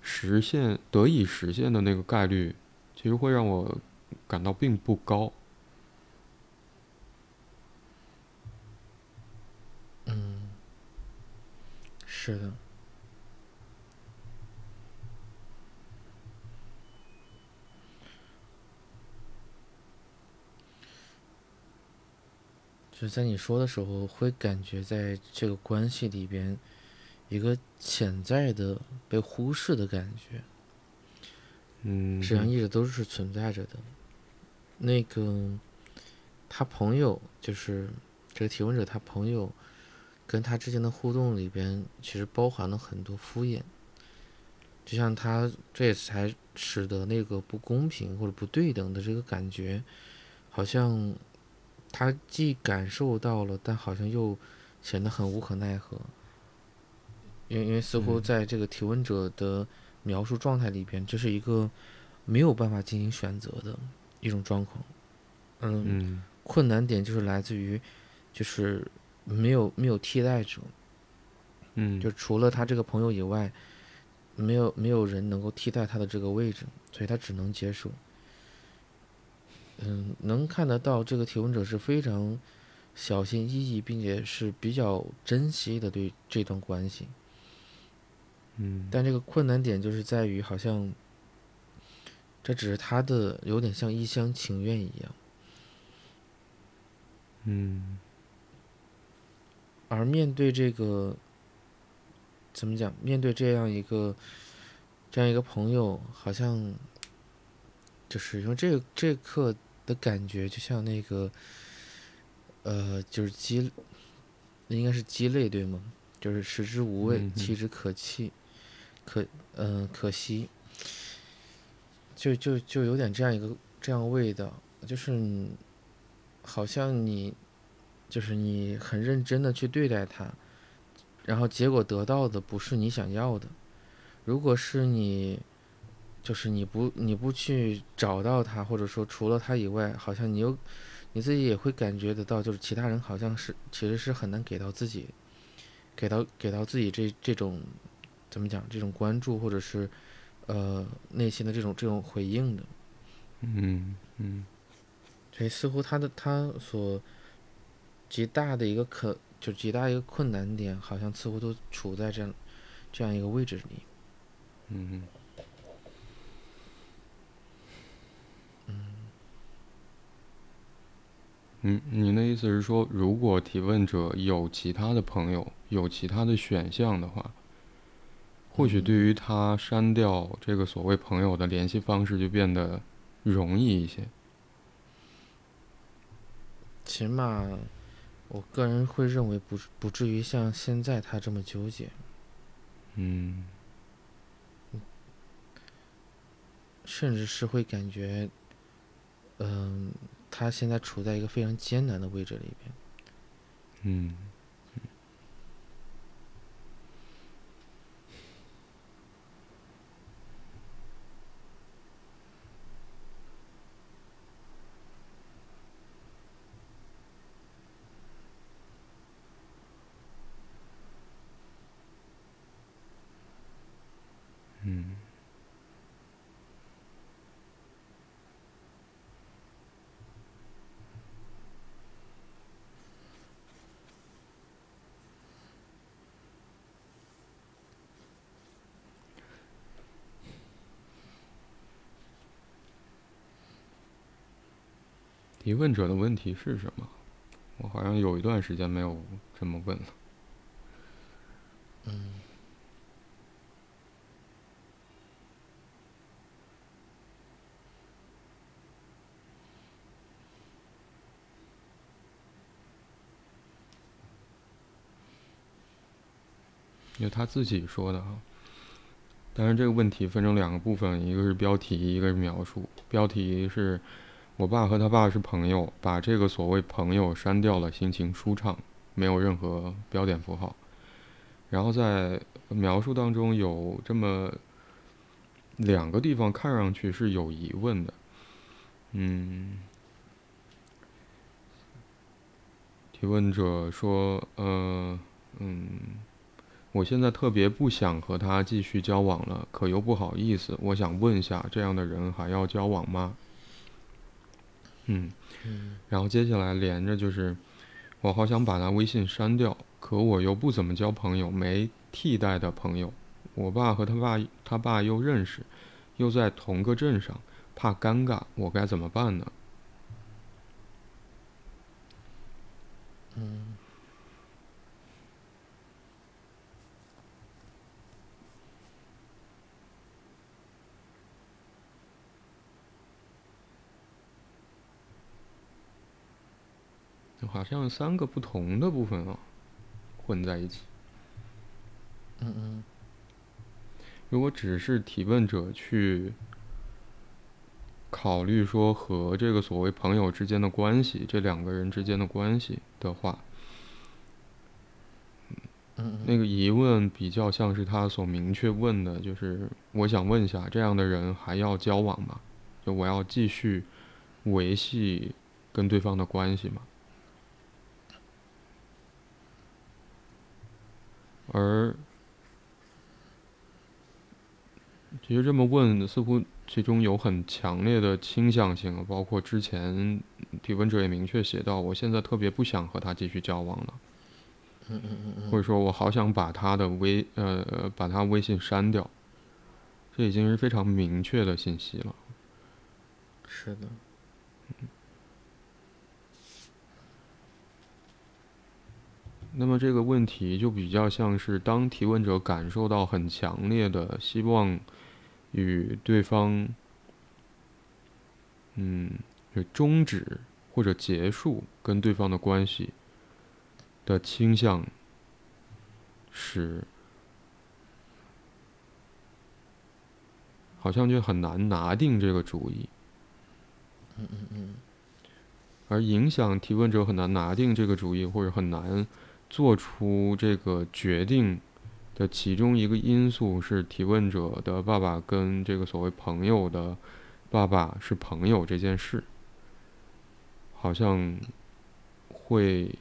A: 实现得以实现的那个概率，其实会让我感到并不高。
B: 嗯，是的。就在你说的时候，会感觉在这个关系里边，一个潜在的被忽视的感觉，
A: 嗯，
B: 实际上一直都是存在着的。那个他朋友，就是这个提问者，他朋友跟他之间的互动里边，其实包含了很多敷衍。就像他这也才使得那个不公平或者不对等的这个感觉，好像。他既感受到了，但好像又显得很无可奈何，因为因为似乎在这个提问者的描述状态里边，这是一个没有办法进行选择的一种状况。嗯，困难点就是来自于，就是没有没有替代者。
A: 嗯，
B: 就除了他这个朋友以外，没有没有人能够替代他的这个位置，所以他只能接受。嗯，能看得到这个提问者是非常小心翼翼，并且是比较珍惜的对这段关系。
A: 嗯，
B: 但这个困难点就是在于，好像这只是他的有点像一厢情愿一样。
A: 嗯，
B: 而面对这个，怎么讲？面对这样一个这样一个朋友，好像就是因为这这刻的感觉，就像那个，呃，就是鸡，应该是鸡肋对吗？就是食之无味，弃之可弃，可嗯、可惜，就就就有点这样一个这样味道，就是好像你就是你很认真的去对待它，然后结果得到的不是你想要的。如果是你，就是你不你不去找到他，或者说除了他以外，好像你又你自己也会感觉得到，就是其他人好像是其实是很难给到自己，给到给到自己这这种怎么讲这种关注或者是呃内心的这种这种回应的。
A: 嗯，嗯，
B: 所以似乎他的他所极大的一个可就极大一个困难点，好像似乎都处在这样这样一个位置里。
A: 嗯，嗯，您的意思是说，如果提问者有其他的朋友，有其他的选项的话，或许对于他删掉这个所谓朋友的联系方式就变得容易一些。
B: 起码我个人会认为不不至于像现在他这么纠结，
A: 嗯
B: 甚至是会感觉，嗯、他现在处在一个非常艰难的位置里面。
A: 嗯提问者的问题是什么？我好像有一段时间没有这么问了。
B: 嗯，
A: 因为他自己说的哈。当然，这个问题分成两个部分，一个是标题，一个是描述。标题是我爸和他爸是朋友，把这个所谓朋友删掉了，心情舒畅，没有任何标点符号。然后在描述当中有这么两个地方看上去是有疑问的，嗯，提问者说，呃，嗯，我现在特别不想和他继续交往了，可又不好意思，我想问一下，这样的人还要交往吗？嗯，然后接下来连着就是，我好想把他微信删掉，可我又不怎么交朋友，没替代的朋友。我爸和他爸他爸又认识，又在同个镇上，怕尴尬，我该怎么办呢？
B: 嗯
A: 好像三个不同的部分啊，混在一起。
B: 嗯嗯
A: 如果只是提问者去考虑说和这个所谓朋友之间的关系，这两个人之间的关系的话，
B: 嗯
A: 那个疑问比较像是他所明确问的，就是我想问一下，这样的人还要交往吗？就我要继续维系跟对方的关系吗？而其实这么问，似乎其中有很强烈的倾向性啊，包括之前提问者也明确写到，我现在特别不想和他继续交往了，
B: 嗯嗯嗯嗯，
A: 或者说我好想把他的微呃把他微信删掉，这已经是非常明确的信息了。
B: 是的，
A: 那么这个问题就比较像是，当提问者感受到很强烈的希望与对方，嗯，就终止或者结束跟对方的关系的倾向时，好像就很难拿定这个主意。
B: 嗯嗯嗯，
A: 而影响提问者很难拿定这个主意，或者很难做出这个决定的其中一个因素是提问者的爸爸跟这个所谓朋友的爸爸是朋友这件事，好像会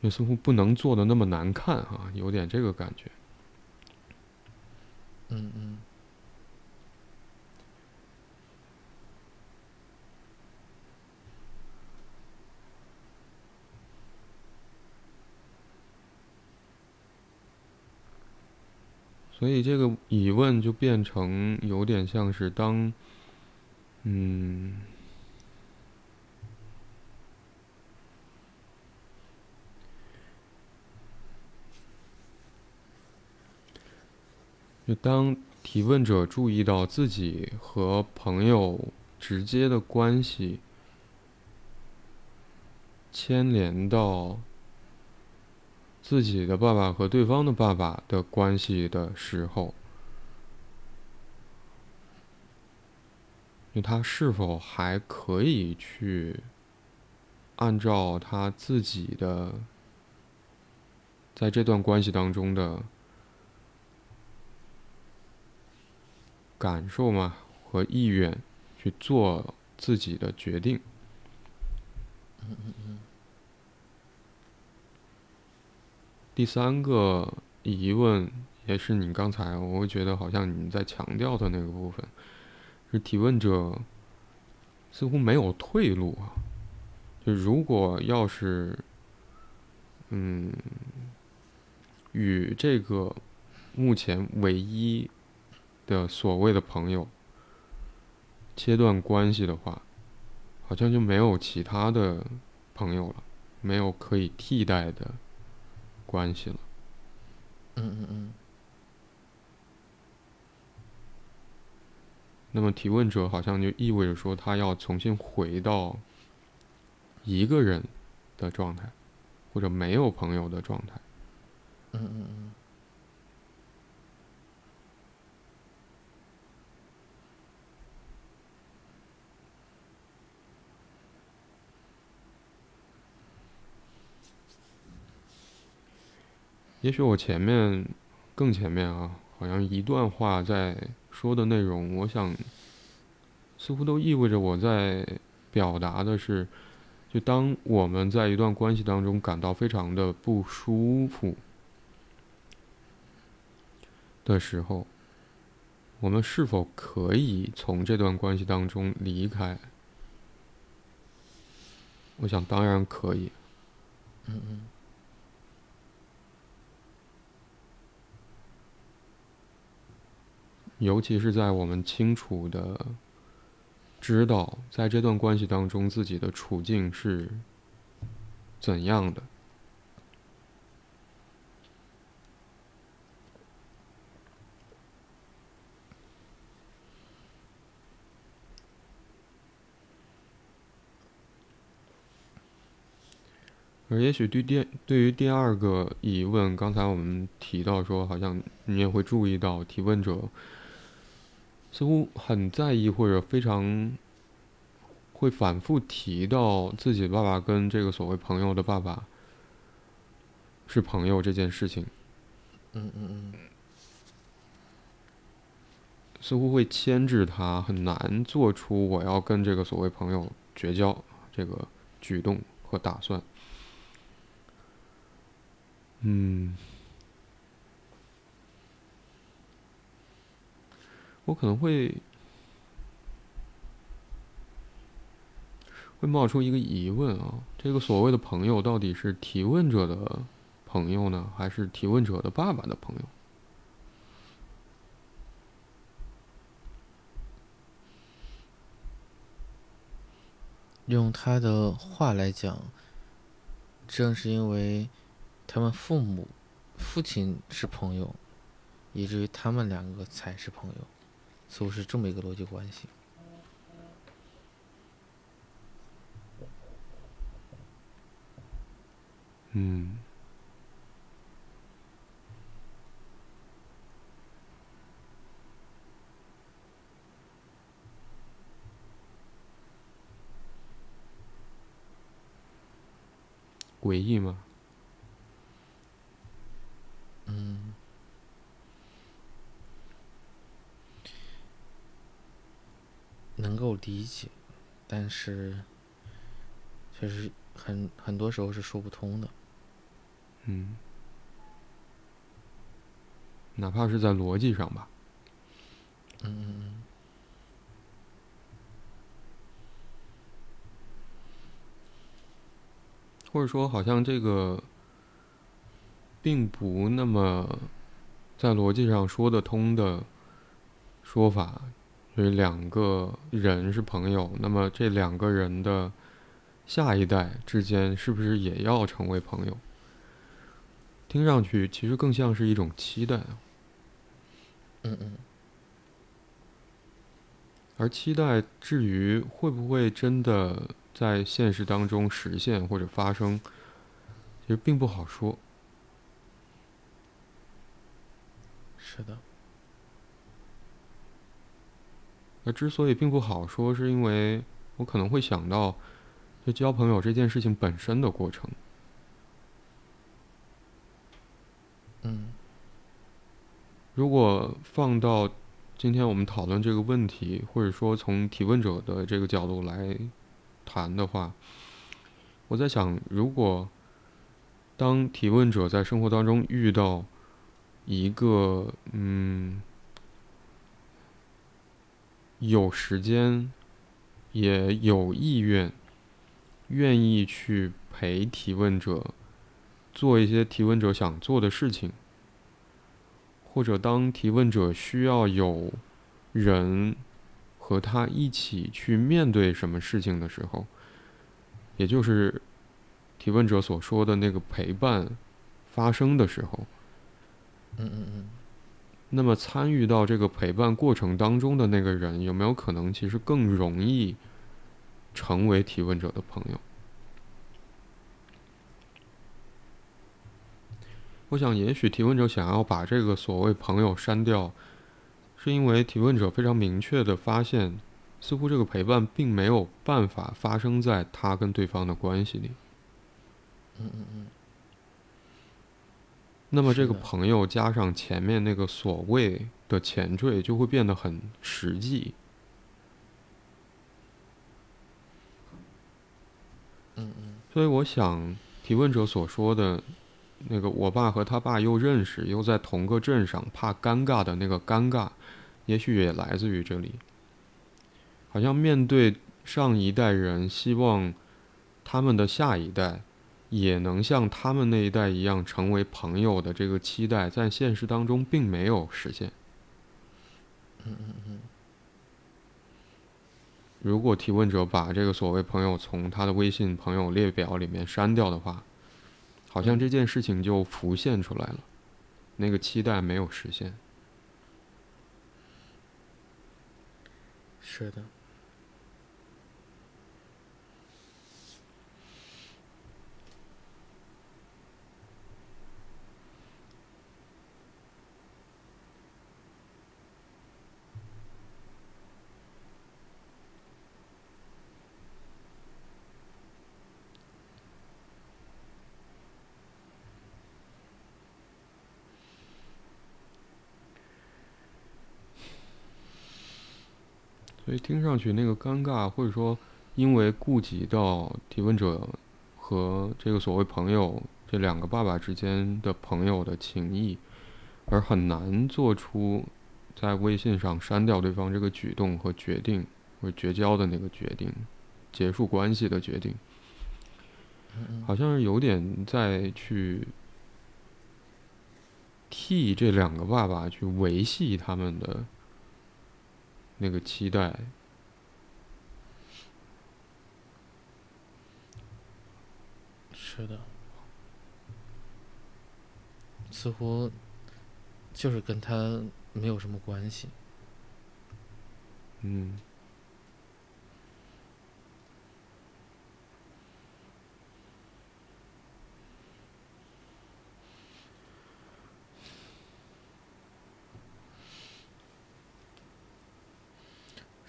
A: 也似乎不能做的那么难看啊，有点这个感觉。
B: 嗯嗯。
A: 所以这个疑问就变成有点像是当，嗯，就当提问者注意到自己和朋友直接的关系牵连到。自己的爸爸和对方的爸爸的关系的时候，他是否还可以去按照他自己的在这段关系当中的感受吗和意愿去做自己的决定？第三个疑问也是你刚才，我会觉得好像你在强调的那个部分，是提问者似乎没有退路啊。就如果要是，嗯，与这个目前唯一的所谓的朋友切断关系的话，好像就没有其他的朋友了，没有可以替代的。关系了。
B: 嗯嗯嗯。
A: 那么提问者好像就意味着说，他要重新回到一个人的状态，或者没有朋友的状态。
B: 嗯嗯嗯。
A: 也许我前面更前面啊，好像一段话在说的内容，我想似乎都意味着我在表达的是，就当我们在一段关系当中感到非常的不舒服的时候，我们是否可以从这段关系当中离开？我想当然可以。
B: 嗯嗯。
A: 尤其是在我们清楚的知道，在这段关系当中自己的处境是怎样的，而也许对第对于第二个疑问，刚才我们提到说，好像你也会注意到提问者。似乎很在意，或者非常会反复提到自己爸爸跟这个所谓朋友的爸爸是朋友这件事情。
B: 嗯嗯嗯。
A: 似乎会牵制他，很难做出我要跟这个所谓朋友绝交这个举动和打算。嗯。我可能会会冒出一个疑问啊，这个所谓的朋友到底是提问者的朋友呢，还是提问者的爸爸的朋友？
B: 用他的话来讲，正是因为他们父母、父亲是朋友，以至于他们两个才是朋友，似乎是这么一个逻辑关系。
A: 嗯。诡异吗？
B: 嗯，能够理解，但是确实很很多时候是说不通的。
A: 嗯，哪怕是在逻辑上吧。
B: 嗯嗯嗯。
A: 或者说，好像这个并不那么在逻辑上说得通的说法，就是两个人是朋友，那么这两个人的下一代之间是不是也要成为朋友？听上去其实更像是一种期待。
B: 嗯嗯。
A: 而期待至于会不会真的？在现实当中实现或者发生，其实并不好说。
B: 是的。
A: 而之所以并不好说，是因为我可能会想到，就交朋友这件事情本身的过程。
B: 嗯。
A: 如果放到今天我们讨论这个问题，或者说从提问者的这个角度来。谈的话，我在想，如果当提问者在生活当中遇到一个嗯有时间也有意愿愿意去陪提问者做一些提问者想做的事情，或者当提问者需要有人。和他一起去面对什么事情的时候，也就是提问者所说的那个陪伴发生的时候，
B: 嗯嗯嗯，
A: 那么参与到这个陪伴过程当中的那个人，有没有可能其实更容易成为提问者的朋友？我想，也许提问者想要把这个所谓朋友删掉。是因为提问者非常明确的发现，似乎这个陪伴并没有办法发生在他跟对方的关系里。
B: 嗯嗯嗯。
A: 那么这个朋友加上前面那个所谓的前缀，就会变得很实际。
B: 嗯嗯。
A: 所以我想，提问者所说的那个，我爸和他爸又认识，又在同个镇上，怕尴尬的那个尴尬。也许也来自于这里，好像面对上一代人，希望他们的下一代也能像他们那一代一样成为朋友的这个期待，在现实当中并没有实现。
B: 嗯嗯嗯。
A: 如果提问者把这个所谓朋友从他的微信朋友列表里面删掉的话，好像这件事情就浮现出来了，那个期待没有实现。
B: 是的。
A: 所以听上去那个尴尬，或者说因为顾及到提问者和这个所谓朋友这两个爸爸之间的朋友的情谊，而很难做出在微信上删掉对方这个举动和决定，或者绝交的那个决定，结束关系的决定，好像是有点在去替这两个爸爸去维系他们的那个期待。
B: 是的，似乎就是跟他没有什么关系。
A: 嗯，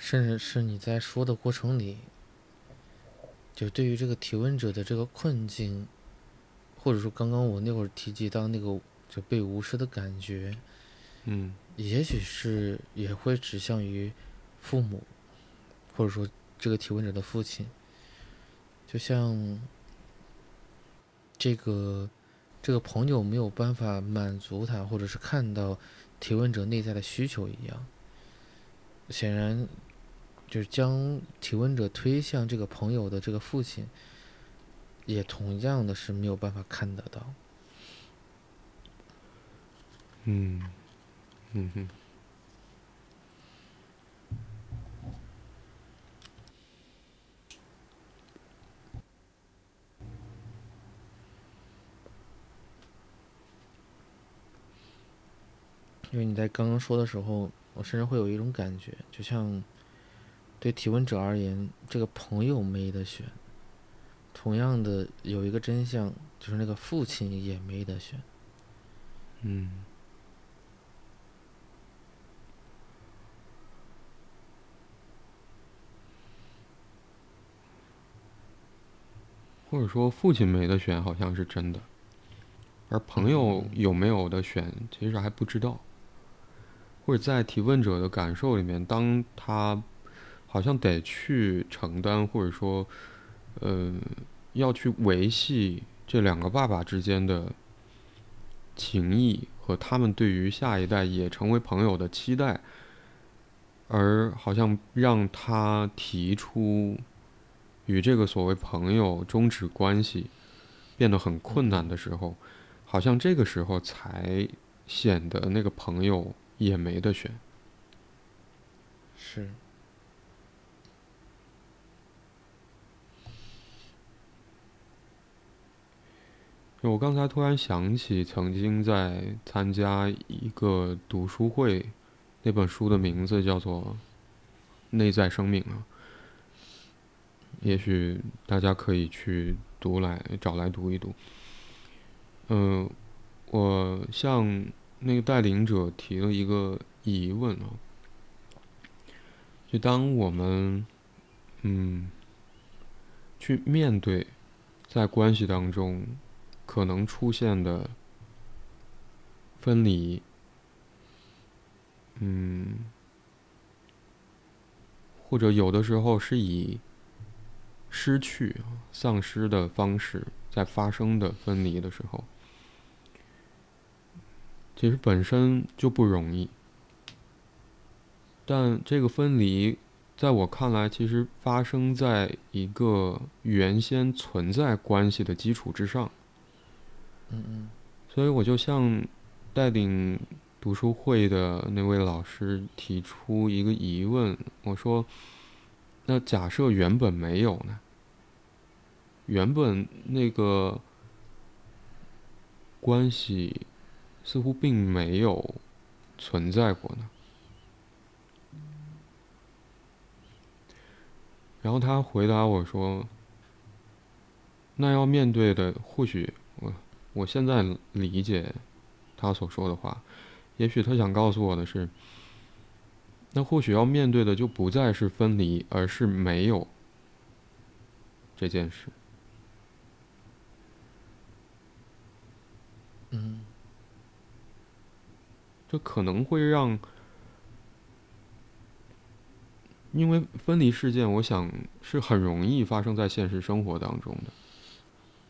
B: 甚至是你在说的过程里。就对于这个提问者的这个困境，或者说刚刚我那会儿提及到那个就被无视的感觉，
A: 嗯，
B: 也许是也会指向于父母，或者说这个提问者的父亲，就像这个这个朋友没有办法满足他，或者是看到提问者内在的需求一样，显然。就是将提问者推向这个朋友的这个父亲，也同样的是没有办法看得到。
A: 嗯，嗯哼。
B: 因为你在刚刚说的时候，我甚至会有一种感觉，就像。对提问者而言，这个朋友没得选。同样的，有一个真相，就是那个父亲也没得选。
A: 嗯。或者说，父亲没得选，好像是真的。而朋友有没有的选，其实还不知道。或者在提问者的感受里面，当他。好像得去承担，或者说，呃，要去维系这两个爸爸之间的情谊和他们对于下一代也成为朋友的期待，而好像让他提出与这个所谓朋友终止关系变得很困难的时候，好像这个时候才显得那个朋友也没得选。
B: 是。
A: 我刚才突然想起，曾经在参加一个读书会，那本书的名字叫做《内在生命》啊。也许大家可以去读来找来读一读。嗯，我向那个带领者提了一个疑问啊，就当我们嗯去面对在关系当中。可能出现的分离，嗯，或者有的时候是以失去、丧失的方式在发生的分离的时候，其实本身就不容易。但这个分离，在我看来，其实发生在一个原先存在关系的基础之上。
B: 嗯嗯，
A: 所以我就向带领读书会的那位老师提出一个疑问，我说：“那假设原本没有呢？原本那个关系似乎并没有存在过呢？”然后他回答我说：“那要面对的或许……”我现在理解他所说的话，也许他想告诉我的是，那或许要面对的就不再是分离，而是没有这件事。
B: 嗯，
A: 这可能会让，因为分离事件，我想是很容易发生在现实生活当中的。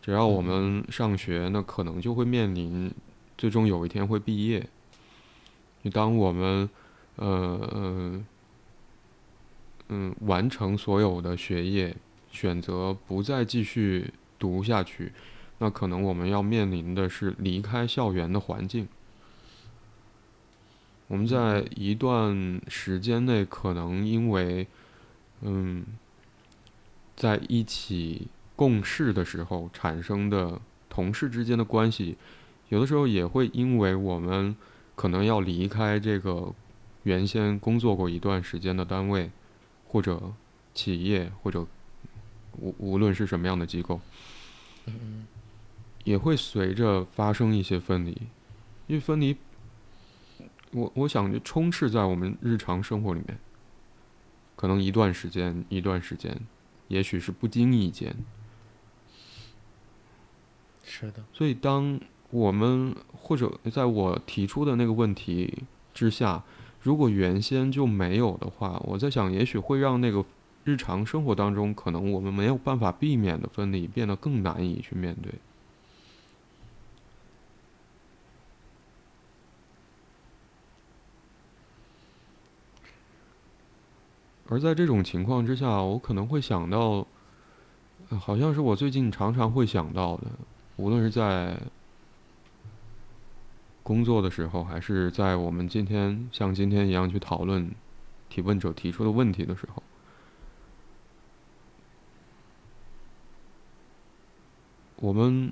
A: 只要我们上学，那可能就会面临最终有一天会毕业。当我们呃嗯嗯完成所有的学业，选择不再继续读下去，那可能我们要面临的是离开校园的环境。我们在一段时间内，可能因为嗯，在一起共事的时候产生的同事之间的关系，有的时候也会因为我们可能要离开这个原先工作过一段时间的单位，或者企业，或者无无论是什么样的机构，也会随着发生一些分离，因为分离。我我想就充斥在我们日常生活里面，可能一段时间一段时间，也许是不经意间。
B: 是的。
A: 所以，当我们或者在我提出的那个问题之下，如果原先就没有的话，我在想，也许会让那个日常生活当中可能我们没有办法避免的分离变得更难以去面对。而在这种情况之下，我可能会想到，好像是我最近常常会想到的，无论是在工作的时候，还是在我们今天像今天一样去讨论提问者提出的问题的时候，我们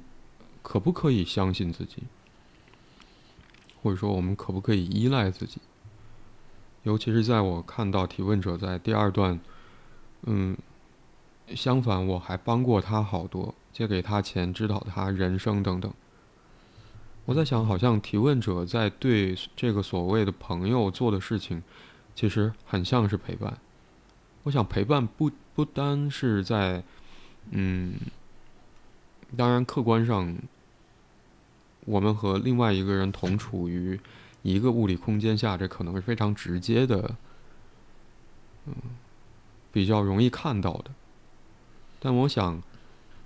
A: 可不可以相信自己，或者说我们可不可以依赖自己？尤其是在我看到提问者在第二段，嗯，相反，我还帮过他好多，借给他钱，指导他人生等等。我在想，好像提问者在对这个所谓的朋友做的事情，其实很像是陪伴。我想陪伴不不单是在，嗯，当然客观上，我们和另外一个人同处于。一个物理空间下，这可能是非常直接的，嗯，比较容易看到的。但我想，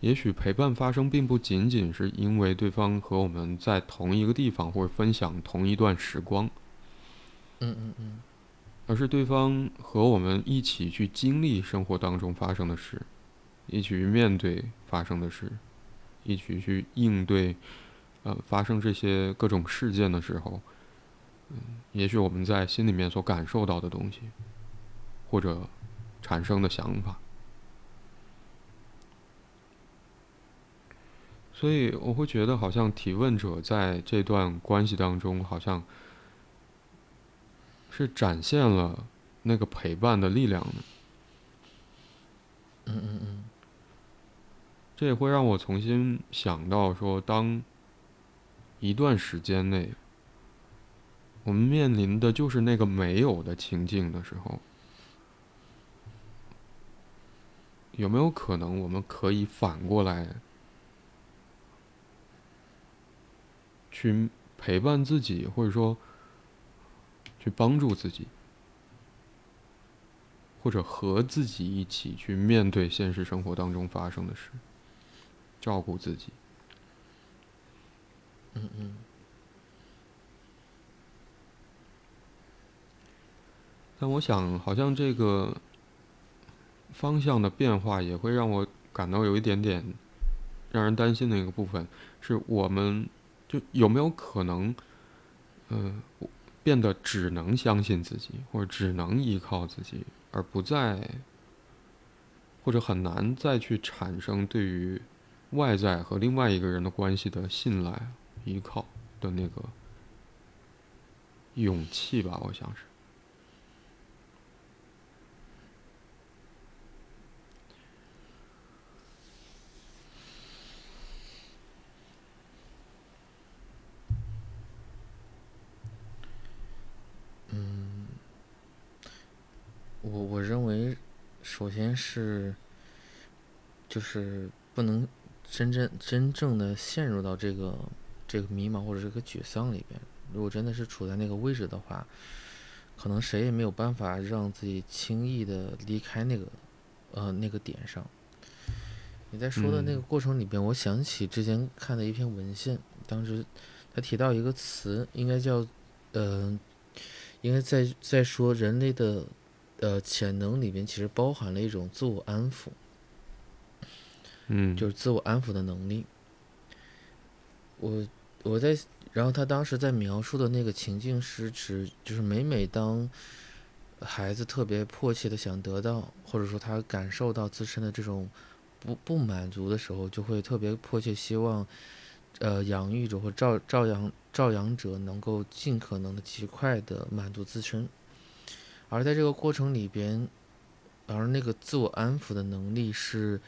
A: 也许陪伴发生，并不仅仅是因为对方和我们在同一个地方，或者分享同一段时光，
B: 嗯嗯嗯，
A: 而是对方和我们一起去经历生活当中发生的事，一起去面对发生的事，一起去应对，呃，发生这些各种事件的时候。嗯，也许我们在心里面所感受到的东西，或者产生的想法，所以我会觉得，好像提问者在这段关系当中，好像是展现了那个陪伴的力量的。
B: 嗯嗯嗯，
A: 这也会让我重新想到说，当一段时间内。我们面临的就是那个没有的情境的时候，有没有可能我们可以反过来去陪伴自己，或者说去帮助自己，或者和自己一起去面对现实生活当中发生的事，照顾自己？
B: 嗯嗯。
A: 但我想，好像这个方向的变化也会让我感到有一点点让人担心的一个部分，是我们就有没有可能，嗯，变得只能相信自己，或者只能依靠自己，而不再或者很难再去产生对于外在和另外一个人的关系的信赖、依靠的那个勇气吧？我想是。
B: 我我认为，首先是，就是不能真正真正的陷入到这个这个迷茫或者这个沮丧里边。如果真的是处在那个位置的话，可能谁也没有办法让自己轻易的离开那个呃那个点上。你在说的那个过程里边，我想起之前看的一篇文献，当时他提到一个词，应该叫呃。应该在在说人类的呃潜能里面，其实包含了一种自我安抚，
A: 嗯，
B: 就是自我安抚的能力。我我在，然后他当时在描述的那个情境是指，就是每每当孩子特别迫切的想得到，或者说他感受到自身的这种不不满足的时候，就会特别迫切希望，呃，养育者或照照养照养者能够尽可能的极快的满足自身，而在这个过程里边，而那个自我安抚的能力是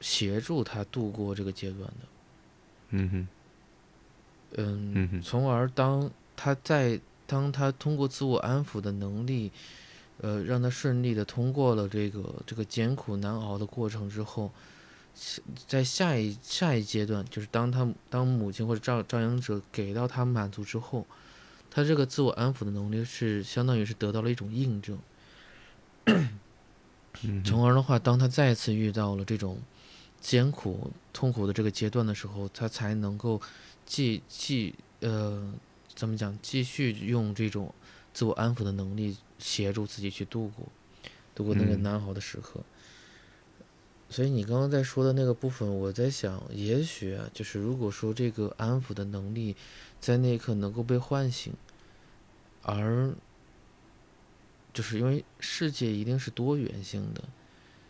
B: 协助他度过这个阶段的。
A: 嗯哼，
B: 嗯，
A: 嗯哼
B: 从而当他在当他通过自我安抚的能力，呃，让他顺利的通过了这个这个艰苦难熬的过程之后，在下一下一阶段，就是当他当母亲或者照照养者给到他满足之后，他这个自我安抚的能力是相当于是得到了一种印证，从而的话，当他再次遇到了这种艰苦、痛苦的这个阶段的时候，他才能够继继呃怎么讲，继续用这种自我安抚的能力协助自己去度过度过那个
A: 嗯
B: 难熬的时刻。所以你刚刚在说的那个部分，我在想，也许啊，就是如果说这个安抚的能力在那一刻能够被唤醒，而就是因为世界一定是多元性的，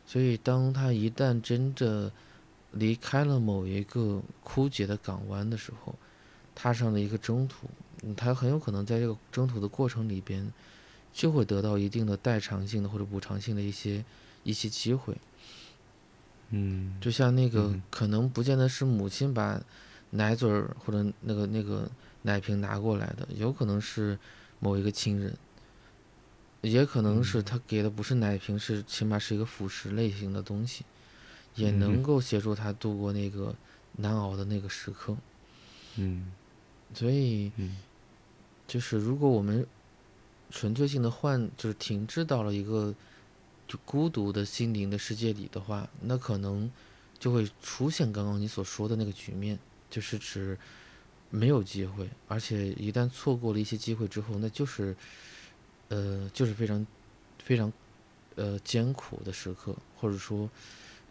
B: 所以当他一旦真的离开了某一个枯竭的港湾的时候，踏上了一个征途，他很有可能在这个征途的过程里边，就会得到一定的代偿性的或者补偿性的一些一些机会。
A: 嗯，
B: 就像那个
A: 嗯。
B: 可能不见得是母亲把奶嘴儿或者那个那个奶瓶拿过来的，有可能是某一个亲人，也可能是他给的不是奶瓶，是起码是一个辅食类型的东西，也
A: 嗯。
B: 能够协助他度过那个难熬的那个时刻。
A: 嗯。
B: 所以
A: 嗯。
B: 就是如果我们纯粹性的换，就是停滞到了一个就孤独的心灵的世界里的话，那可能就会出现刚刚你所说的那个局面，就是指没有机会，而且一旦错过了一些机会之后，那就是呃就是非常非常呃艰苦的时刻，或者说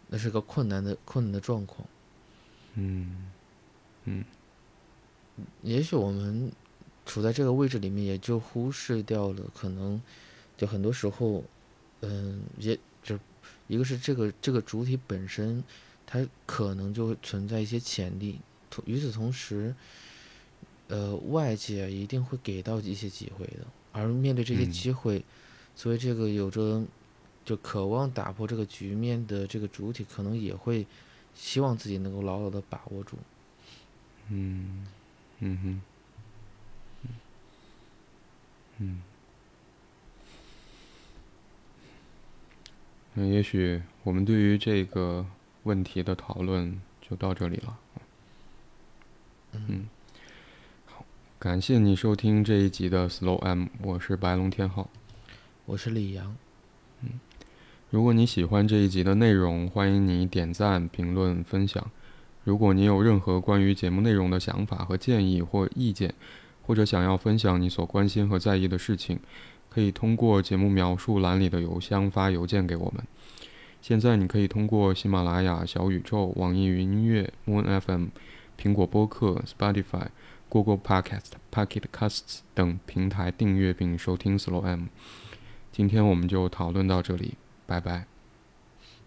B: 那是个困难的困难的状况。
A: 嗯
B: 也许我们处在这个位置里面，也就忽视掉了可能，就很多时候，嗯，也就一个是这个这个主体本身，它可能就会存在一些潜力，同与此同时，呃，外界一定会给到一些机会的，而面对这些
A: 嗯。
B: 机会，所以这个有着就渴望打破这个局面的这个主体，可能也会希望自己能够牢牢的把握住。
A: 嗯嗯哼，嗯，那也许我们对于这个问题的讨论就到这里了。嗯，好，感谢你收听这一集的 Slow M，我是白龙天浩。
B: 我是李阳。
A: 嗯如果你喜欢这一集的内容，欢迎你点赞、评论、分享。如果你有任何关于节目内容的想法和建议或意见，或者想要分享你所关心和在意的事情，可以通过节目描述栏里的邮箱发邮件给我们。现在你可以通过喜马拉雅、小宇宙、网易云音乐、Moon FM、苹果播客、Spotify、Google Podcast、Pocket Casts 等平台订阅并收听 Slow M。今天我们就讨论到这里，拜拜。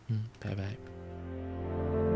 B: 嗯，拜拜。